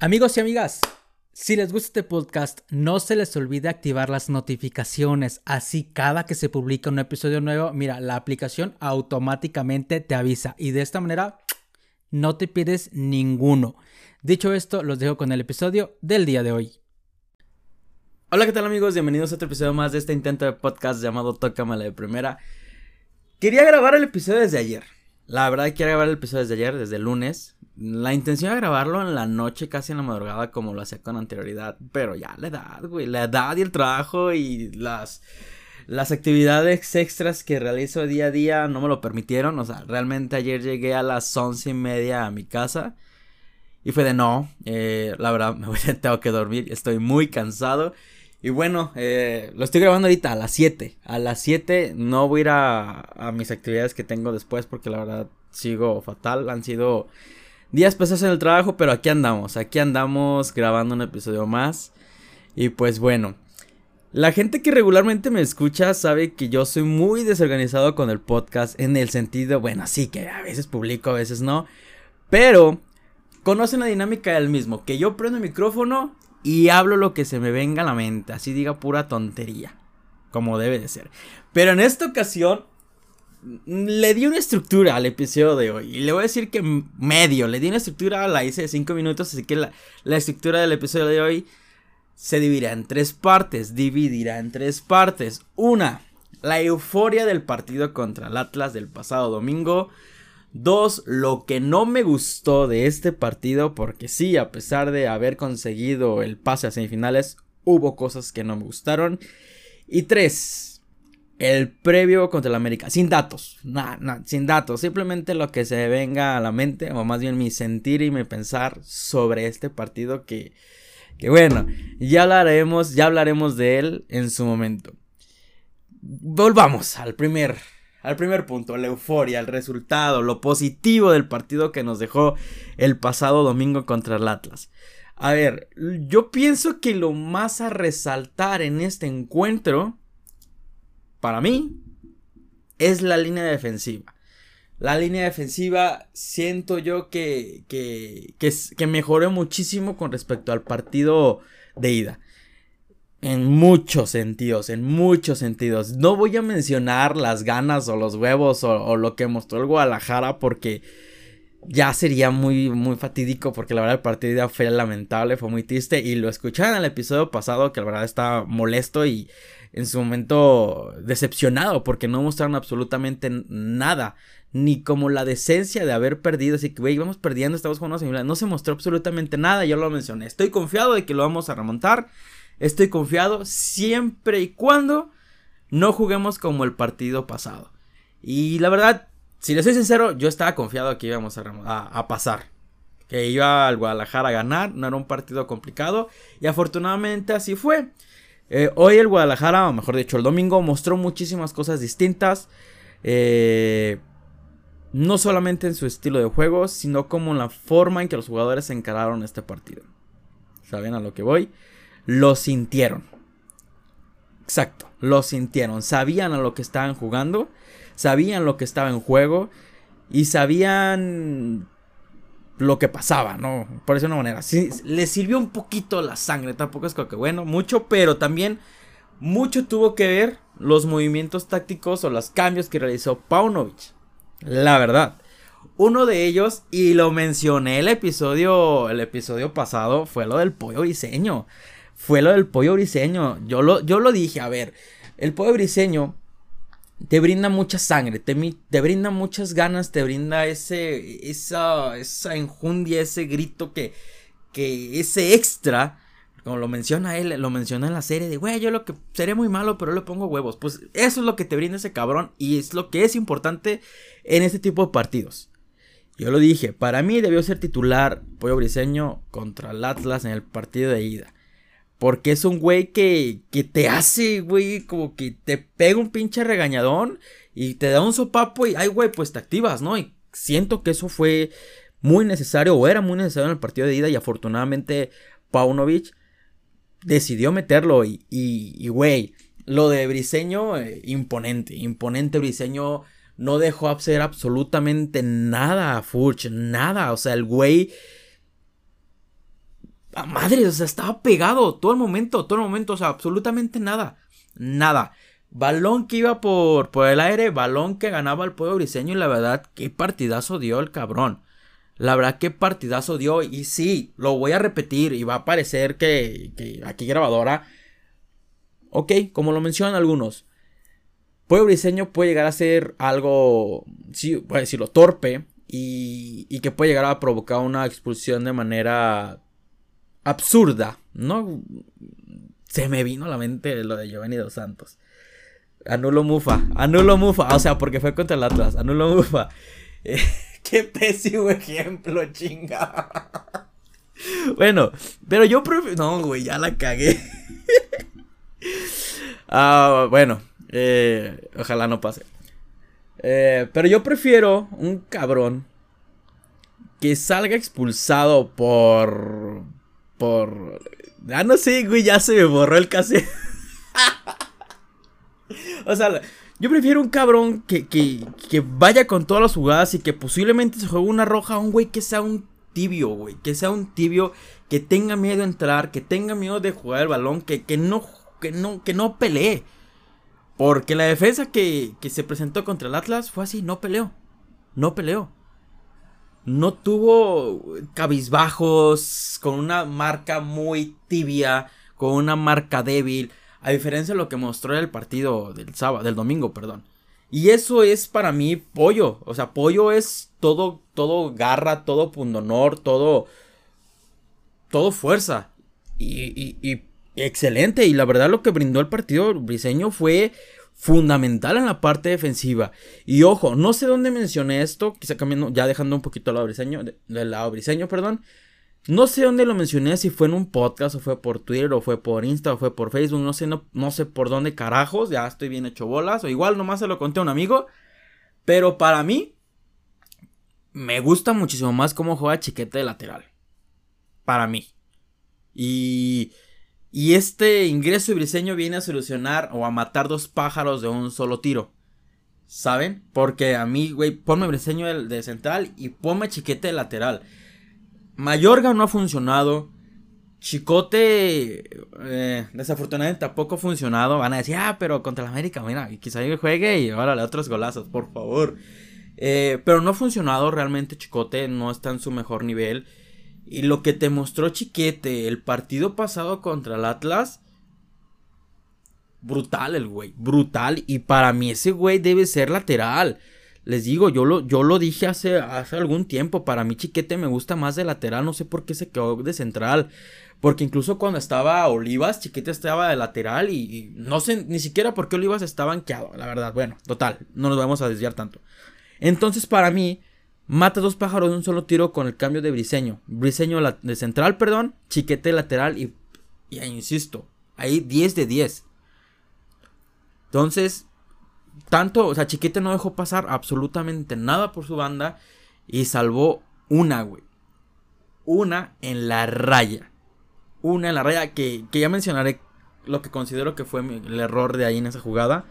Amigos y amigas, si les gusta este podcast, no se les olvide activar las notificaciones. Así cada que se publica un episodio nuevo, mira, la aplicación automáticamente te avisa y de esta manera no te pierdes ninguno. Dicho esto, los dejo con el episodio del día de hoy. Hola, ¿qué tal amigos? Bienvenidos a otro episodio más de este intento de podcast llamado Tócamela de Primera. Quería grabar el episodio desde ayer. La verdad quería grabar el episodio desde ayer, desde el lunes. La intención era grabarlo en la noche, casi en la madrugada, como lo hacía con anterioridad. Pero ya la edad, güey. La edad y el trabajo y las, las actividades extras que realizo día a día no me lo permitieron. O sea, realmente ayer llegué a las once y media a mi casa. Y fue de no, eh, la verdad, me voy, tengo que dormir. Estoy muy cansado. Y bueno, eh, lo estoy grabando ahorita a las 7. A las 7 no voy a ir a, mis actividades que tengo después porque la verdad sigo fatal. Han sido días pesados en el trabajo, pero aquí andamos, aquí andamos grabando un episodio más. Y pues bueno, la gente que regularmente me escucha sabe que yo soy muy desorganizado con el podcast en el sentido, bueno, sí que a veces publico, a veces no, pero conocen la dinámica del mismo, que yo prendo el micrófono y hablo lo que se me venga a la mente, así diga pura tontería, como debe de ser. Pero en esta ocasión le di una estructura al episodio de hoy. Y le voy a decir que medio. Le di una estructura, la hice de 5 minutos. Así que la, la, estructura del episodio de hoy se dividirá en tres partes. Dividirá en tres partes. Una, la euforia del partido contra el Atlas del pasado domingo. Dos, lo que no me gustó de este partido. Porque sí, a pesar de haber conseguido el pase a semifinales, hubo cosas que no me gustaron. Y tres, el previo contra el América, sin datos, nada, sin datos, simplemente lo que se venga a la mente, o más bien mi sentir y mi pensar sobre este partido que, que bueno, ya hablaremos, ya hablaremos de él en su momento. Volvamos al primer, al primer punto, la euforia, el resultado, lo positivo del partido que nos dejó el pasado domingo contra el Atlas. A ver, yo pienso que lo más a resaltar en este encuentro para mí, es la línea defensiva. La línea defensiva siento yo que, que, que, mejoró muchísimo con respecto al partido de ida. En muchos sentidos, en muchos sentidos. No voy a mencionar las ganas o los huevos o, lo que mostró el Guadalajara porque ya sería muy, muy fatídico porque la verdad el partido fue lamentable, fue muy triste y lo escucharon en el episodio pasado que la verdad estaba molesto y en su momento decepcionado porque no mostraron absolutamente nada. Ni como la decencia de haber perdido. Así que, güey, íbamos perdiendo, estamos jugando una No se mostró absolutamente nada. Yo lo mencioné. Estoy confiado de que lo vamos a remontar. Estoy confiado siempre y cuando no juguemos como el partido pasado. Y la verdad, si le soy sincero, yo estaba confiado que íbamos a, a pasar. Que iba al Guadalajara a ganar. No era un partido complicado. Y afortunadamente así fue. Eh, hoy el Guadalajara, o mejor dicho, el domingo, mostró muchísimas cosas distintas. Eh, no solamente en su estilo de juego, sino como en la forma en que los jugadores encararon este partido. ¿Saben a lo que voy? Lo sintieron. Exacto, lo sintieron. Sabían a lo que estaban jugando, sabían lo que estaba en juego y sabían lo que pasaba, ¿no? Por esa manera. Sí, le sirvió un poquito la sangre, tampoco es que bueno, mucho, pero también mucho tuvo que ver los movimientos tácticos o los cambios que realizó Paunovic. La verdad. Uno de ellos, y lo mencioné el episodio, el episodio pasado, fue lo del pollo briseño. Fue lo del pollo briseño. Yo lo, yo lo dije, a ver, el pollo briseño te brinda mucha sangre, te, te, brinda muchas ganas, te brinda ese, esa, esa enjundia, ese grito que, que ese extra, como lo menciona él, lo menciona en la serie de, güey, yo lo que seré muy malo, pero le pongo huevos. Pues eso es lo que te brinda ese cabrón y es lo que es importante en este tipo de partidos. Yo lo dije, para mí debió ser titular Pollo Briseño contra el Atlas en el partido de ida. Porque es un güey que, que te hace, güey, como que te pega un pinche regañadón y te da un sopapo y, ay, güey, pues te activas, ¿no? Y siento que eso fue muy necesario o era muy necesario en el partido de ida y afortunadamente Paunovic decidió meterlo y, y, güey, lo de Briseño, eh, imponente, imponente Briseño no dejó hacer absolutamente nada a Furch, nada, o sea, el güey madre, o sea, estaba pegado todo el momento, todo el momento, o sea, absolutamente nada, nada. Balón que iba por, por el aire, balón que ganaba el pueblo briseño y la verdad, qué partidazo dio el cabrón. La verdad, qué partidazo dio. Y sí, lo voy a repetir y va a parecer que, que aquí grabadora. Ok, como lo mencionan algunos. Pueblo Briseño puede llegar a ser algo, sí, voy a decirlo, torpe. Y, y que puede llegar a provocar una expulsión de manera absurda. No se me vino a la mente lo de Giovanni dos Santos. Anulo Mufa, anulo Mufa, o sea, porque fue contra el Atlas, anulo Mufa. Qué pésimo ejemplo, chinga. bueno, pero yo prefiero. No, güey, ya la cagué. ah, bueno, eh, ojalá no pase. Eh, pero yo prefiero un cabrón que salga expulsado por. Por. Ah, no sé, güey, ya se me borró el cassette. o sea, yo prefiero un cabrón que, que, que, vaya con todas las jugadas y que posiblemente se juegue una roja a un güey que sea un tibio, güey. Que sea un tibio, que tenga miedo de entrar, que tenga miedo de jugar el balón, que, que, no, que, no, que no pelee. Porque la defensa que, que se presentó contra el Atlas fue así, no peleó. No peleó. No tuvo cabizbajos, con una marca muy tibia, con una marca débil. A diferencia de lo que mostró el partido del sábado, del domingo, perdón. Y eso es para mí pollo. O sea, pollo es todo, todo garra, todo pundonor, todo, todo fuerza. Y, y, excelente. Y la verdad lo que brindó el partido briseño fue fundamental en la parte defensiva. Y ojo, no sé dónde mencioné esto, quizá cambiando, ya dejando un poquito el lado briseño, del lado briseño, perdón. No sé dónde lo mencioné, si fue en un podcast o fue por Twitter o fue por Insta o fue por Facebook, no sé, no, no sé por dónde carajos, ya estoy bien hecho bolas, o igual nomás se lo conté a un amigo, pero para mí me gusta muchísimo más cómo juega Chiquete de lateral. Para mí. Y, y este ingreso briseño viene a solucionar o a matar dos pájaros de un solo tiro. ¿Saben? Porque a mí, güey, ponme briseño de, de central y ponme Chiquete de lateral. Mayorga no ha funcionado. Chicote, eh, desafortunadamente tampoco ha funcionado. Van a decir, ah, pero contra la América, mira, quizá yo juegue y órale, otros golazos, por favor. Eh, pero no ha funcionado realmente. Chicote no está en su mejor nivel. Y lo que te mostró Chiquete el partido pasado contra el Atlas. Brutal el güey, brutal. Y para mí ese güey debe ser lateral. Les digo, yo lo, yo lo dije hace, hace algún tiempo. Para mí, Chiquete me gusta más de lateral. No sé por qué se quedó de central. Porque incluso cuando estaba Olivas, Chiquete estaba de lateral. Y, no sé ni siquiera por qué Olivas estaba banqueado. La verdad, bueno, total. No nos vamos a desviar tanto. Entonces, para mí, mata dos pájaros de un solo tiro con el cambio de Briseño. Briseño de central, perdón. Chiquete lateral. Y, y insisto, ahí 10 de 10. Entonces, tanto, o sea, Chiquete no dejó pasar absolutamente nada por su banda y salvó una, güey. Una en la raya. Una en la raya que, que ya mencionaré lo que considero que fue el error de ahí en esa jugada.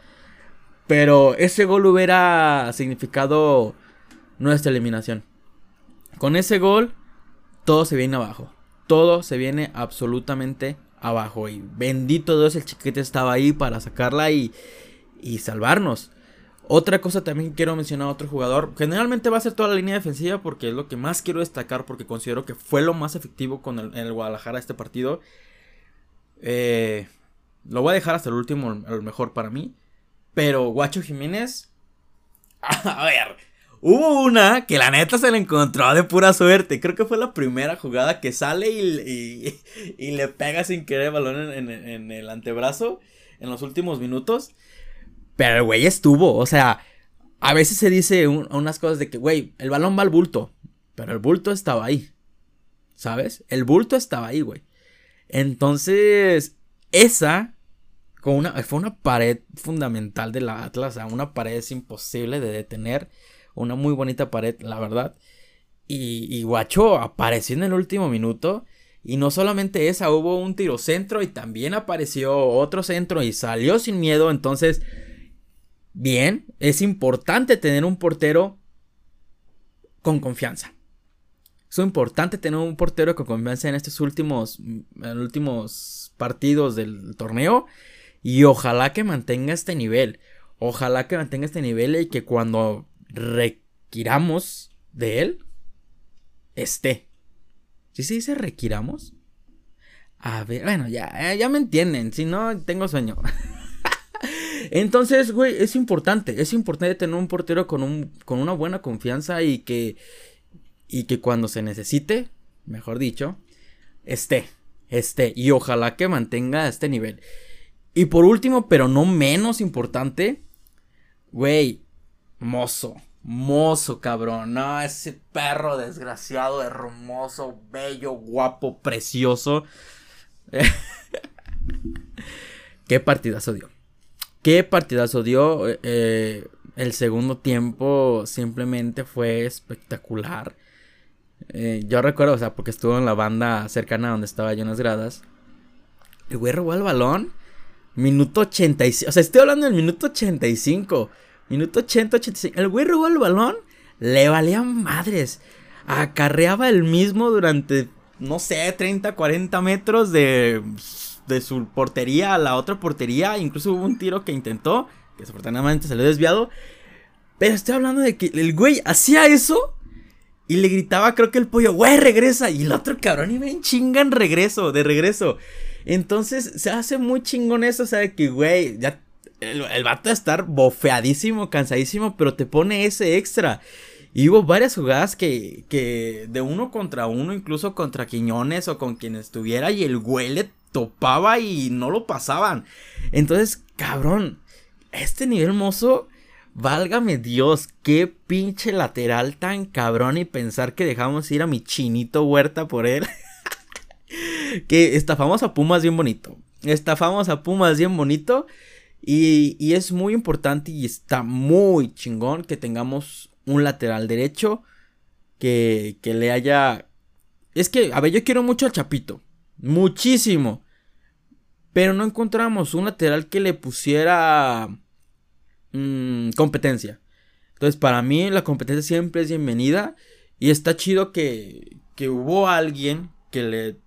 Pero ese gol hubiera significado nuestra eliminación. Con ese gol, todo se viene abajo. Todo se viene absolutamente abajo. Y bendito Dios, el chiquete estaba ahí para sacarla y, y salvarnos. Otra cosa también quiero mencionar a otro jugador. Generalmente va a ser toda la línea defensiva porque es lo que más quiero destacar porque considero que fue lo más efectivo con el, Guadalajara este partido. Eh, lo voy a dejar hasta el último, el mejor para mí. Pero Guacho Jiménez... A ver, hubo una que la neta se le encontró de pura suerte. Creo que fue la primera jugada que sale y, y, le pega sin querer el balón en, en, en el antebrazo en los últimos minutos. Pero el güey estuvo, o sea, a veces se dice unas cosas de que, güey, el balón va al bulto, pero el bulto estaba ahí. ¿Sabes? El bulto estaba ahí, güey. Entonces, esa con una, fue una pared fundamental de la Atlas, o sea, una pared es imposible de detener, una muy bonita pared, la verdad. Y, Guacho apareció en el último minuto. Y no solamente esa, hubo un tiro centro y también apareció otro centro y salió sin miedo. Entonces, bien, es importante tener un portero con confianza. Es importante tener un portero con confianza en estos últimos, en últimos partidos del torneo. Y ojalá que mantenga este nivel. Ojalá que mantenga este nivel y que cuando requiramos de él, esté. ¿Sí se dice requiramos? A ver, bueno, ya, ya me entienden. Si no, tengo sueño. Entonces, güey, es importante. Es importante tener un portero con, un, con una buena confianza y que, y que cuando se necesite, mejor dicho, esté. Esté. Y ojalá que mantenga este nivel. Y por último, pero no menos importante, güey, mozo. Mozo, cabrón. No, ese perro desgraciado, hermoso, bello, guapo, precioso. Qué partidazo dio. Qué partidazo dio. Eh, el segundo tiempo simplemente fue espectacular. Eh, yo recuerdo, o sea, porque estuvo en la banda cercana donde estaba yo en las gradas. El güey robó el balón. Minuto 85. O sea, estoy hablando del minuto 85. Minuto 80, 85. El güey robó el balón. Le valían madres. Acarreaba el mismo durante, no sé, 30, 40 metros de, de su portería a la otra portería. Incluso hubo un tiro que intentó. Que desafortunadamente salió desviado. Pero estoy hablando de que el güey hacía eso. Y le gritaba, creo que el pollo, güey, regresa. Y el otro cabrón, y ven, chingan regreso, de regreso. Entonces se hace muy chingón eso, o sea, que, güey, ya el, el vato a estar bofeadísimo, cansadísimo, pero te pone ese extra. Y hubo varias jugadas que, que de uno contra uno, incluso contra Quiñones o con quien estuviera, y el güey topaba y no lo pasaban. Entonces, cabrón, este nivel mozo, válgame Dios, qué pinche lateral tan cabrón y pensar que dejamos ir a mi chinito huerta por él. que estafamos a Pumas bien bonito. Estafamos a Pumas bien bonito. Y, es muy importante y está muy chingón que tengamos un lateral derecho que, que le haya... Es que, a ver, yo quiero mucho al Chapito. Muchísimo. Pero no encontramos un lateral que le pusiera mm, competencia. Entonces, para mí la competencia siempre es bienvenida. Y está chido que, que hubo alguien que le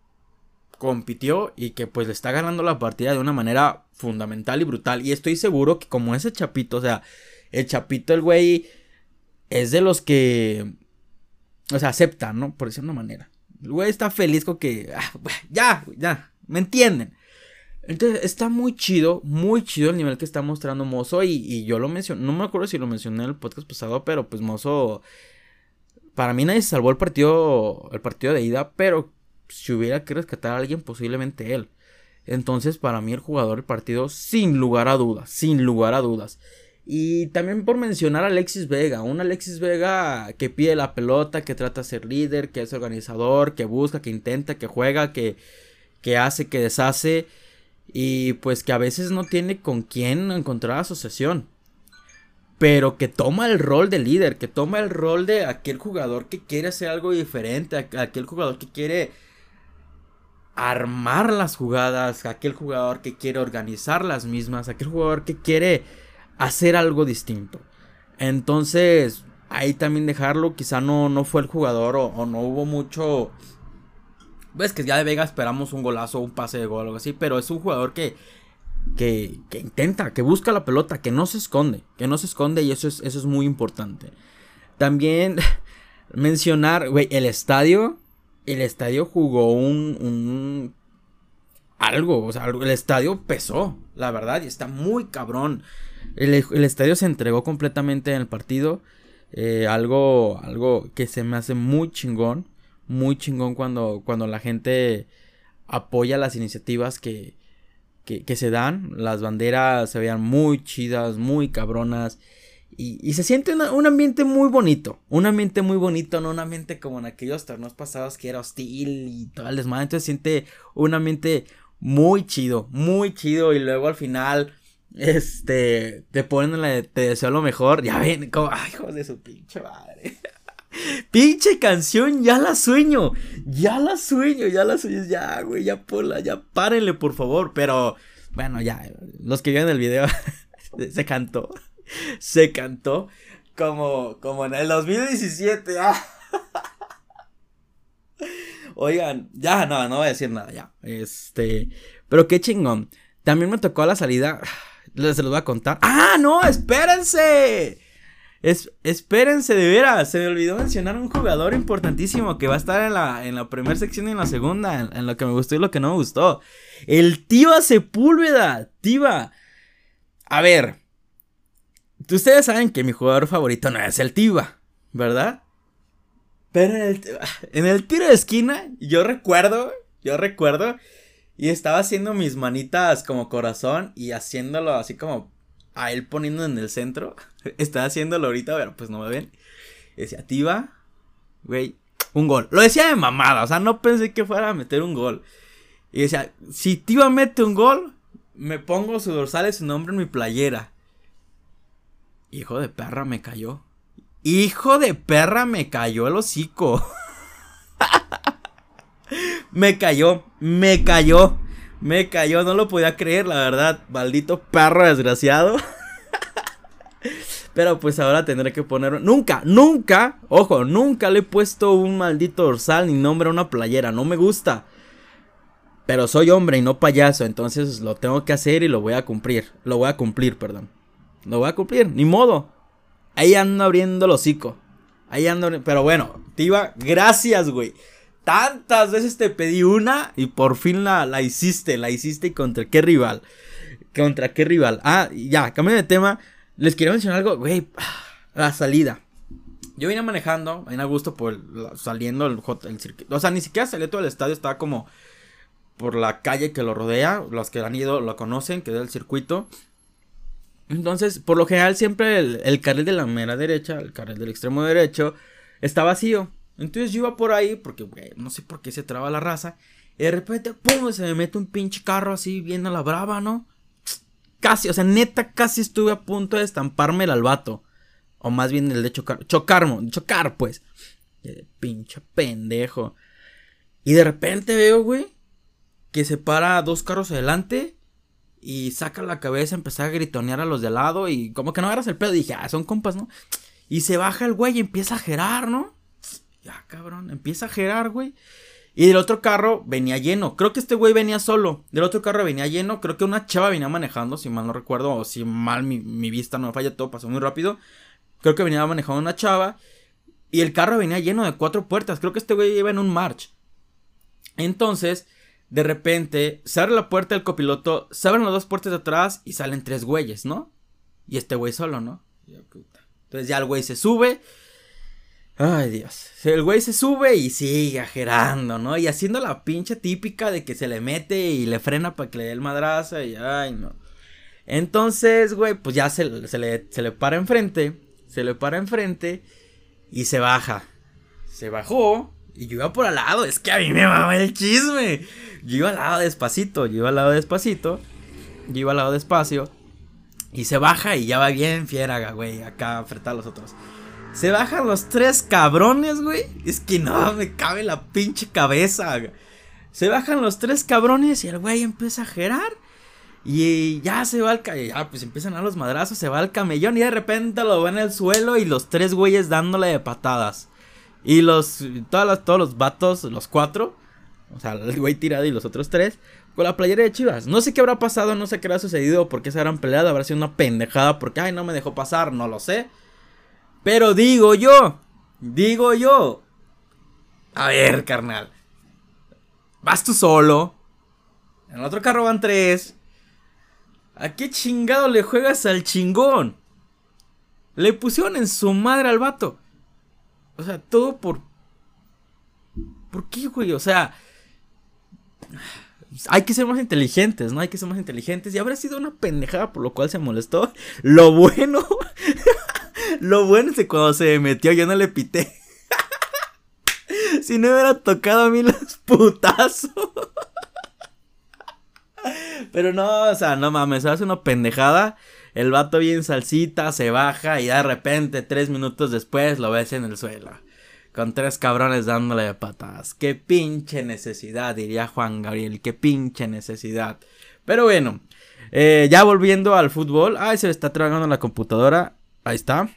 compitió y que pues le está ganando la partida de una manera fundamental y brutal. Y estoy seguro que como ese Chapito, o sea, el Chapito, el güey, es de los que, o sea, acepta, ¿no? Por decirlo de una manera. El güey está feliz con que, ah, ya, ya, me entienden. Entonces está muy chido, muy chido el nivel que está mostrando Mozo. Y, y, yo lo mencioné, no me acuerdo si lo mencioné en el podcast pasado, pero pues Mozo. Para mí nadie salvó el partido. El partido de ida. Pero si hubiera que rescatar a alguien, posiblemente él. Entonces, para mí, el jugador del partido, sin lugar a dudas, sin lugar a dudas. Y también por mencionar a Alexis Vega, un Alexis Vega que pide la pelota, que trata de ser líder, que es organizador, que busca, que intenta, que juega, que, que hace, que deshace. Y pues que a veces no tiene con quién encontrar asociación. Pero que toma el rol de líder, que toma el rol de aquel jugador que quiere hacer algo diferente, aquel jugador que quiere armar las jugadas, aquel jugador que quiere organizar las mismas, aquel jugador que quiere hacer algo distinto. Entonces, ahí también dejarlo, quizá no, no fue el jugador o, no hubo mucho... Ves que ya de Vega esperamos un golazo, un pase de gol o algo así, pero es un jugador que, que, intenta, que busca la pelota, que no se esconde, que no se esconde y eso es, eso es muy importante. También mencionar, el estadio el estadio jugó un, un algo, o sea, el estadio pesó, la verdad, y está muy cabrón. El, estadio se entregó completamente en el partido. Eh, algo, algo que se me hace muy chingón, muy chingón cuando, cuando la gente apoya las iniciativas que, que, que se dan. Las banderas se veían muy chidas, muy cabronas. Y, se siente un ambiente muy bonito. Un ambiente muy bonito, no un ambiente como en aquellos torneos pasados que era hostil y todo el desmadre. Entonces siente un ambiente muy chido, muy chido. Y luego al final, este, te ponen la te deseo lo mejor. Ya ven, como, ay, hijos de su pinche madre. Pinche canción, ya la sueño. Ya la sueño, ya la sueño. Ya, güey, ya ponla, ya párenle, por favor. Pero, bueno, ya, los que vieron el video, se cantó. Se cantó como, como en el 2017. Oigan, ya, no, no voy a decir nada, ya. Este, pero qué chingón. También me tocó la salida, les, los voy a contar. ¡Ah, no! ¡Espérense! Es, espérense, de veras, se me olvidó mencionar un jugador importantísimo que va a estar en la, en la primera sección y en la segunda, en, lo que me gustó y lo que no me gustó. El Tiva Sepúlveda, Tiva. A ver, ustedes saben que mi jugador favorito no es el Tiva, ¿verdad? Pero en el, tiro de esquina, yo recuerdo, yo recuerdo, y estaba haciendo mis manitas como corazón y haciéndolo así como a él poniendo en el centro. Estaba haciéndolo ahorita, pero pues no me ven. Decía, Tiva, güey, un gol. Lo decía de mamada, o sea, no pensé que fuera a meter un gol. Y decía, si Tiva mete un gol, me pongo su dorsal y su nombre en mi playera. Hijo de perra, me cayó. Hijo de perra, me cayó el hocico. me cayó, me cayó. Me cayó, no lo podía creer, la verdad. Maldito perro desgraciado. Pero pues ahora tendré que poner. Nunca, nunca, ojo, nunca le he puesto un maldito dorsal ni nombre a una playera. No me gusta. Pero soy hombre y no payaso. Entonces lo tengo que hacer y lo voy a cumplir. Lo voy a cumplir, perdón. Lo voy a cumplir, ni modo. Ahí ando abriendo el hocico. Ahí ando. Pero bueno, Tiva, gracias, güey. Tantas veces te pedí una y por fin la, la hiciste, la hiciste y contra qué rival. ¿Contra qué rival? Ah, ya, cambio de tema. Les quiero mencionar algo, güey. La salida. Yo vine manejando, en gusto por saliendo el, circuito. O sea, ni siquiera salió todo el estadio, estaba como por la calle que lo rodea. Los que han ido lo conocen, que es el circuito. Entonces, por lo general, siempre el, carril de la mera derecha, el carril del extremo derecho, está vacío. Entonces yo iba por ahí, porque, güey, no sé por qué se traba la raza. Y de repente, pum, se me mete un pinche carro así, bien a la brava, ¿no? Casi, o sea, neta, casi estuve a punto de estamparme el albato. O más bien el de chocar, chocar, chocar, pues. pinche pendejo. Y de repente veo, güey, que se para dos carros adelante y saca la cabeza, empezar a gritonear a los de lado y como que no agarras el pedo. Dije, ah, son compas, ¿no? Y se baja el güey y empieza a gerar, ¿no? Ya, cabrón, empieza a gerar, güey. Y del otro carro venía lleno. Creo que este güey venía solo. Del otro carro venía lleno. Creo que una chava venía manejando, si mal no recuerdo. O si mal mi, vista no me falla, todo pasó muy rápido. Creo que venía manejando una chava. Y el carro venía lleno de cuatro puertas. Creo que este güey iba en un march. Entonces, de repente, se abre la puerta del copiloto. Se abren las dos puertas de atrás y salen tres güeyes, ¿no? Y este güey solo, ¿no? Entonces ya el güey se sube. Ay, Dios. El güey se sube y sigue ajerando, ¿no? Y haciendo la pinche típica de que se le mete y le frena para que le dé el madrazo y ay, no. Entonces, güey, pues ya se, se, le, se le para enfrente. Se le para enfrente y se baja. Se bajó y yo iba por al lado. Es que a mí me mama el chisme. Yo iba al lado despacito. Yo iba al lado despacito. Yo iba al lado despacio. Y se baja y ya va bien fiera, güey. Acá frente a los otros. Se bajan los tres cabrones, güey. Es que no me cabe la pinche cabeza. Se bajan los tres cabrones y el güey empieza a gerar. Y ya se va al ya pues empiezan a los madrazos, se va al camellón y de repente lo ve en el suelo y los tres güeyes dándole de patadas. Y los todos los vatos, los cuatro, o sea, el güey tirado y los otros tres con la playera de Chivas. No sé qué habrá pasado, no sé qué habrá sucedido, por qué se habrán peleado, habrá sido una pendejada porque ay, no me dejó pasar, no lo sé. Pero digo yo, digo yo. A ver, carnal. Vas tú solo. En el otro carro van tres. ¿A qué chingado le juegas al chingón? Le pusieron en su madre al vato. O sea, todo por... ¿Por qué, güey? O sea... Hay que ser más inteligentes, ¿no? Hay que ser más inteligentes. Y habrá sido una pendejada por lo cual se molestó. Lo bueno lo bueno es que cuando se metió yo no le pité. si no hubiera tocado a mí los putazos. Pero no, o sea, no mames, hace una pendejada. El vato bien salsita, se baja y de repente, tres minutos después, lo ves en el suelo. Con tres cabrones dándole patadas. Qué pinche necesidad, diría Juan Gabriel. Qué pinche necesidad. Pero bueno, eh, ya volviendo al fútbol. Ay, se está trabajando la computadora. Ahí está.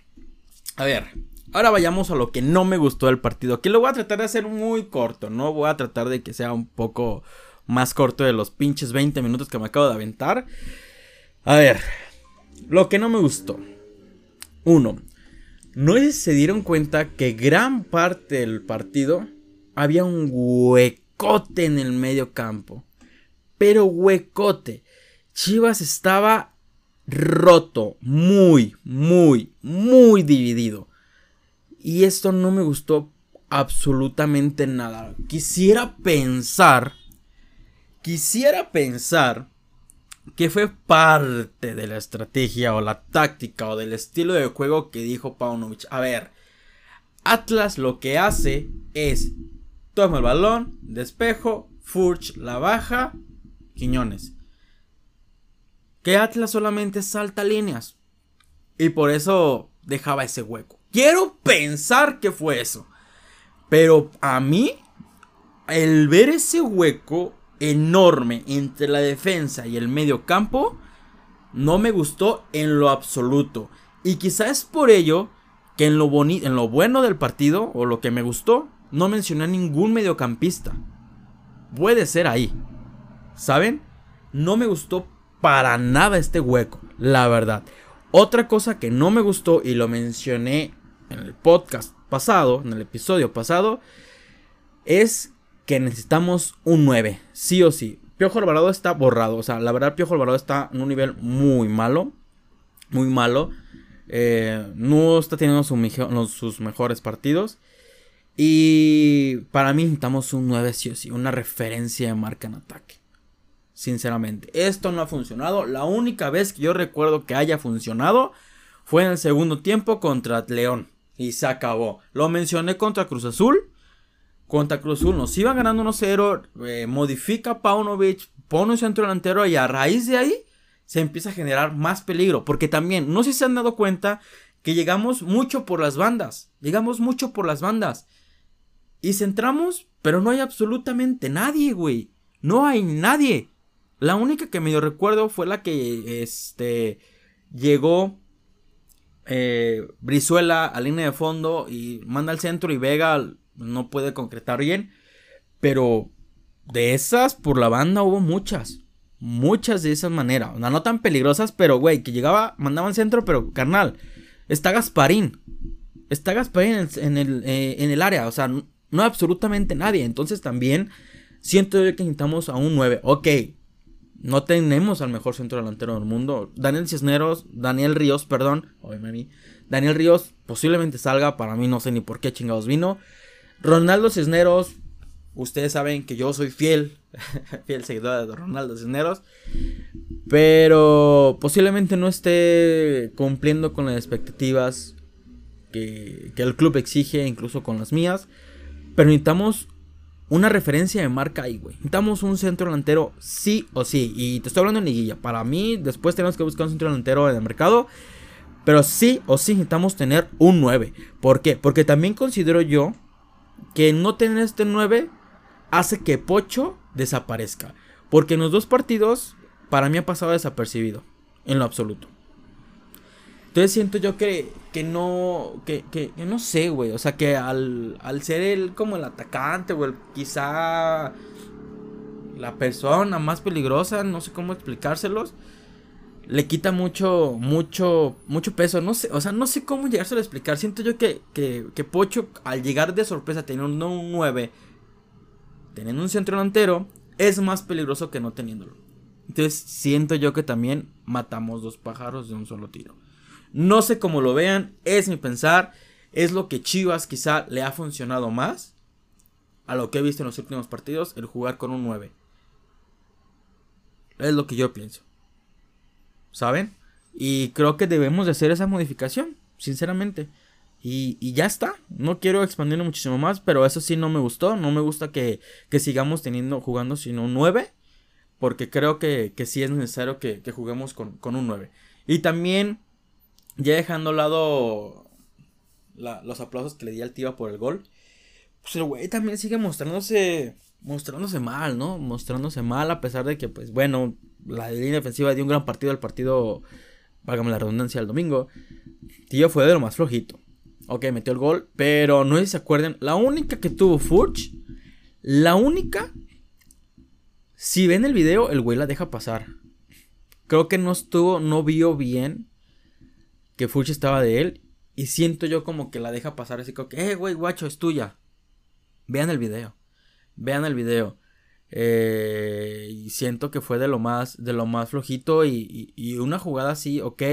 A ver, Ahora vayamos a lo que no me gustó del partido. Que lo voy a tratar de hacer muy corto. No voy a tratar de que sea un poco más corto de los pinches 20 minutos que me acabo de aventar. A ver, lo que no me gustó. Uno, no se dieron cuenta que gran parte del partido había un huecote en el medio campo. Pero huecote. Chivas estaba roto, muy, muy, muy dividido. Y esto no me gustó absolutamente nada. Quisiera pensar, quisiera pensar que fue parte de la estrategia o la táctica o del estilo de juego que dijo Paunovic. A ver, Atlas lo que hace es toma el balón, despejo, Furch la baja, Quiñones. Que Atlas solamente salta líneas. Y por eso dejaba ese hueco. Quiero pensar que fue eso. Pero a mí, el ver ese hueco enorme entre la defensa y el medio campo, no me gustó en lo absoluto. Y quizás es por ello que en lo, en lo bueno del partido, o lo que me gustó, no mencioné a ningún mediocampista. Puede ser ahí. ¿Saben? No me gustó para nada este hueco, la verdad. Otra cosa que no me gustó y lo mencioné en el podcast pasado, en el episodio pasado, es que necesitamos un 9, sí o sí. Piojo Alvarado está borrado, o sea, la verdad Piojo Alvarado está en un nivel muy malo, muy malo. Eh, no está teniendo sus mejores partidos. Y para mí necesitamos un 9 sí o sí, una referencia de marca en ataque. Sinceramente, esto no ha funcionado. La única vez que yo recuerdo que haya funcionado fue en el segundo tiempo contra León. Y se acabó. Lo mencioné contra Cruz Azul. Contra Cruz Azul nos iban ganando 1-0. Eh, modifica Paunovic. Pone un centro delantero. Y a raíz de ahí se empieza a generar más peligro. Porque también, no sé si se han dado cuenta que llegamos mucho por las bandas. Llegamos mucho por las bandas. Y centramos, pero no hay absolutamente nadie, güey. No hay nadie. La única que medio recuerdo fue la que este llegó eh, Brizuela a línea de fondo y manda al centro y Vega no puede concretar bien. Pero de esas por la banda hubo muchas. Muchas de esas maneras. No, tan peligrosas, pero güey, que llegaba, mandaba al centro, pero carnal. Está Gasparín. Está Gasparín en, el, eh, en el área. O sea, no absolutamente nadie. Entonces también siento que necesitamos a un 9. Ok, no tenemos al mejor centro delantero del mundo. Daniel Cisneros, Daniel Ríos, perdón. Daniel Ríos posiblemente salga. Para mí no sé ni por qué chingados vino. Ronaldo Cisneros. Ustedes saben que yo soy fiel. fiel seguidor de Ronaldo Cisneros. Pero posiblemente no esté cumpliendo con las expectativas que, que el club exige, incluso con las mías. Pero necesitamos una referencia de marca ahí, güey. Necesitamos un centro delantero sí o sí. Y te estoy hablando en liguilla. Para mí, después tenemos que buscar un centro delantero en el mercado. Pero sí o sí necesitamos tener un 9. ¿Por qué? Porque también considero yo que no tener este 9 hace que Pocho desaparezca. Porque en los dos partidos, para mí ha pasado desapercibido. En lo absoluto. Entonces siento yo que, que no, que, que, no sé, güey. O sea, que al, al ser él como el atacante o quizá la persona más peligrosa, no sé cómo explicárselos, le quita mucho, mucho, mucho peso. No sé, o sea, no sé cómo llegárselo a explicar. Siento yo que, que, que Pocho, al llegar de sorpresa teniendo un 9, teniendo un centro delantero, es más peligroso que no teniéndolo. Entonces siento yo que también matamos dos pájaros de un solo tiro. No sé cómo lo vean, es mi pensar. Es lo que Chivas quizá le ha funcionado más a lo que he visto en los últimos partidos, el jugar con un 9. Es lo que yo pienso. ¿Saben? Y creo que debemos de hacer esa modificación, sinceramente. Y, ya está. No quiero expandirlo muchísimo más, pero eso sí no me gustó. No me gusta que, sigamos teniendo, jugando sin un 9. Porque creo que, sí es necesario que, juguemos con, con un 9. Y también ya dejando a lado los aplausos que le di al Tiva por el gol. Pues el güey también sigue mostrándose. Mostrándose mal, ¿no? Mostrándose mal a pesar de que, pues bueno, la línea defensiva dio un gran partido al partido, válgame la redundancia, el domingo. Tiva fue de lo más flojito. Ok, metió el gol. Pero no sé si se acuerdan. La única que tuvo Furch. La única. Si ven el video, el güey la deja pasar. Creo que no estuvo, no vio bien que Furch estaba de él. Y siento yo como que la deja pasar así como que, eh, güey, guacho, es tuya. Vean el video. Vean el video. Eh, y siento que fue de lo más, de lo más flojito. Y, y, una jugada así, ok.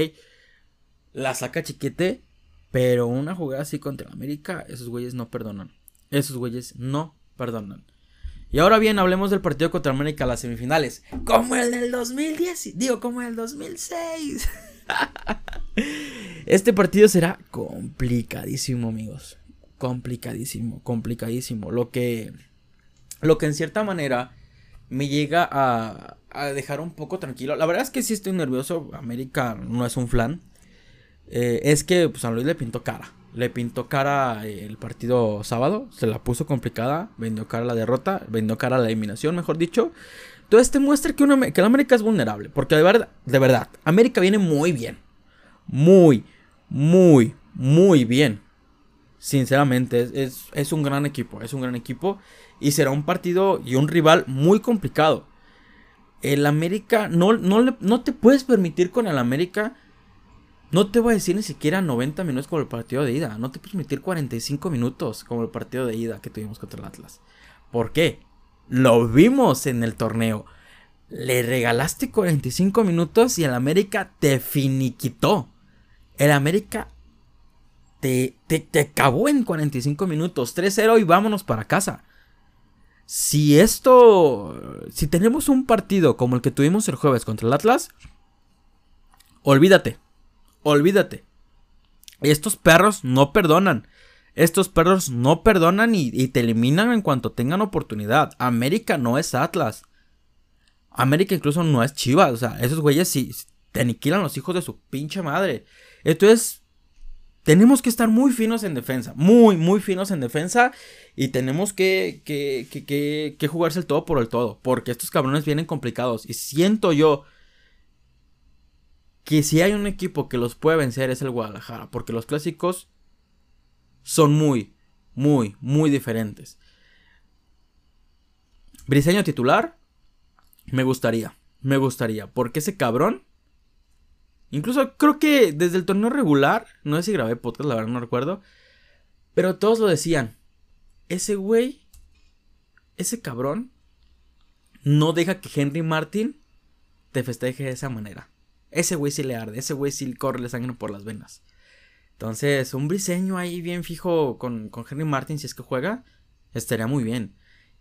La saca chiquete. Pero una jugada así contra América, esos güeyes no perdonan. Esos güeyes no perdonan. Y ahora bien, hablemos del partido contra América, las semifinales. Como el del 2010, digo, como el 2006. este partido será complicadísimo, amigos. Complicadísimo, complicadísimo. Lo que, lo que en cierta manera me llega a, dejar un poco tranquilo. La verdad es que sí estoy nervioso. América no es un flan. Eh, es que pues, San Luis le pintó cara. Le pintó cara eh, el partido sábado, se la puso complicada, vendió cara la derrota, vendió cara la eliminación, mejor dicho. Entonces te muestra que, que América es vulnerable, porque de verdad, de verdad, América viene muy bien. Muy, muy, muy bien. Sinceramente, es, es, un gran equipo, es un gran equipo. Y será un partido y un rival muy complicado. El América, no, no, no te puedes permitir con el América no te voy a decir ni siquiera 90 minutos como el partido de ida. No te puedes meter 45 minutos como el partido de ida que tuvimos contra el Atlas. ¿Por qué? Lo vimos en el torneo. Le regalaste 45 minutos y el América te finiquitó. El América te, te, te acabó en 45 minutos. 3-0 y vámonos para casa. Si esto. Si tenemos un partido como el que tuvimos el jueves contra el Atlas. Olvídate olvídate. Estos perros no perdonan. Estos perros no perdonan y, te eliminan en cuanto tengan oportunidad. América no es Atlas. América incluso no es Chivas. O sea, esos güeyes sí te aniquilan los hijos de su pinche madre. Entonces, tenemos que estar muy finos en defensa. Muy, muy finos en defensa. Y tenemos que, que, que, que jugarse el todo por el todo. Porque estos cabrones vienen complicados. Y siento yo que si hay un equipo que los puede vencer es el Guadalajara, porque los clásicos son muy, muy, muy diferentes. Briseño titular, me gustaría, me gustaría, porque ese cabrón, incluso creo que desde el torneo regular, no sé si grabé podcast, la verdad no recuerdo, pero todos lo decían, ese güey, ese cabrón, no deja que Henry Martin te festeje de esa manera. Ese güey sí le arde, ese güey sí corre la sangre por las venas. Entonces, un briseño ahí bien fijo con, con Henry Martin, si es que juega, estaría muy bien.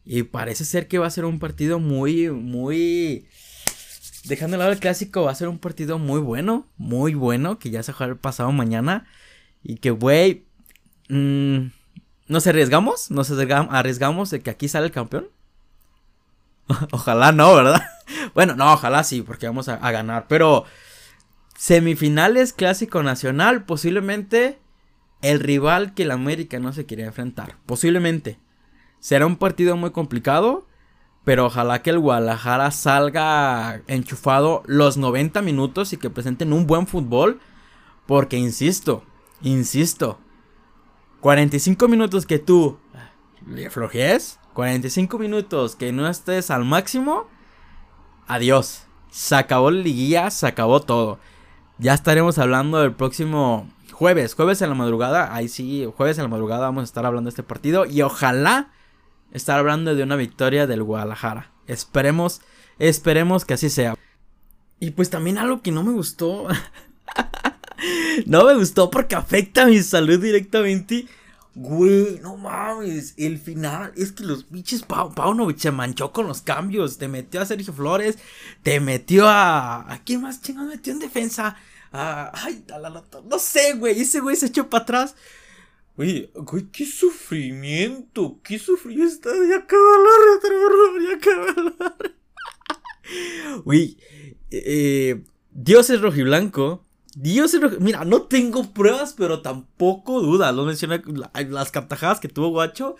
Y parece ser que va a ser un partido muy, muy... Dejando de lado el clásico, va a ser un partido muy bueno, muy bueno, que ya se juega el pasado mañana. Y que, güey, mmm, ¿nos arriesgamos? ¿Nos arriesgamos de que aquí sale el campeón? ojalá no, ¿verdad? bueno, no, ojalá sí, porque vamos a, ganar. Pero semifinales clásico nacional, posiblemente el rival que el América no se quiere enfrentar. Posiblemente. Será un partido muy complicado. Pero ojalá que el Guadalajara salga enchufado los 90 minutos y que presenten un buen fútbol. Porque insisto, insisto. 45 minutos que tú le flojees 45 minutos que no estés al máximo. Adiós. Se acabó la liguilla, se acabó todo. Ya estaremos hablando del próximo jueves. Jueves en la madrugada. Ahí sí, jueves en la madrugada vamos a estar hablando de este partido. Y ojalá estar hablando de una victoria del Guadalajara. Esperemos, esperemos que así sea. Y pues también algo que no me gustó. no me gustó porque afecta a mi salud directamente. Güey, no mames, el final, es que los biches Pau, Paunovic se manchó con los cambios, te metió a Sergio Flores, te metió a... ¿A quién más chingados metió en defensa? ay, no sé, güey, ese güey se echó para atrás. Güey, güey, qué sufrimiento, qué sufrimiento, ya acaba la ya acaba la Güey, eh, Dios es rojiblanco Dios, mira, no tengo pruebas, pero tampoco dudas. Lo mencioné las cartajadas que tuvo Guacho.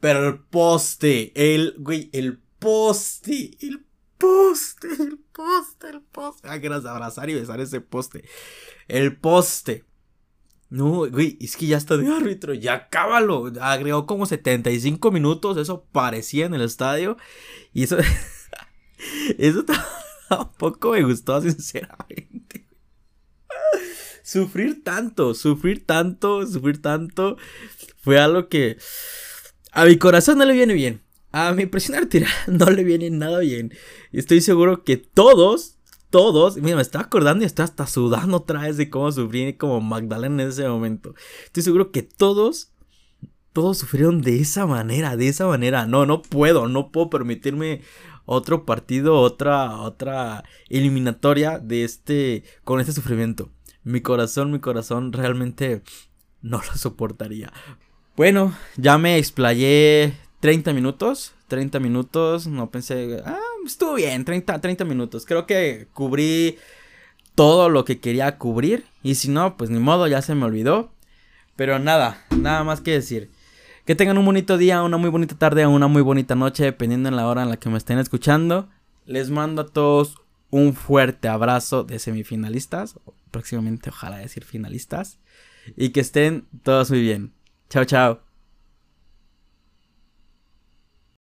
Pero el poste, el, güey, el poste, el poste, el poste, el poste. Ah, quieras abrazar y besar ese poste. El poste. No, güey, es que ya está de árbitro, ya cábalo. Agregó como 75 minutos, eso parecía en el estadio. Y eso. eso tampoco me gustó, sinceramente. Sufrir tanto, sufrir tanto, sufrir tanto. Fue algo que. A mi corazón no le viene bien. A mi presión arterial no le viene nada bien. Estoy seguro que todos todos, mira, me estaba acordando y estoy hasta sudando otra vez de cómo sufrí como Magdalena en ese momento. Estoy seguro que todos, todos sufrieron de esa manera, de esa manera. No, no puedo, no puedo permitirme otro partido, otra, otra eliminatoria de este, con este sufrimiento. Mi corazón, mi corazón realmente no lo soportaría. Bueno, ya me explayé 30 minutos. 30 minutos. No pensé. Ah, estuvo bien. 30, 30 minutos. Creo que cubrí todo lo que quería cubrir. Y si no, pues ni modo, ya se me olvidó. Pero nada, nada más que decir. Que tengan un bonito día, una muy bonita tarde una muy bonita noche, dependiendo en la hora en la que me estén escuchando. Les mando a todos un fuerte abrazo de semifinalistas. Próximamente, ojalá decir finalistas. Y que estén todos muy bien. Chao, chao.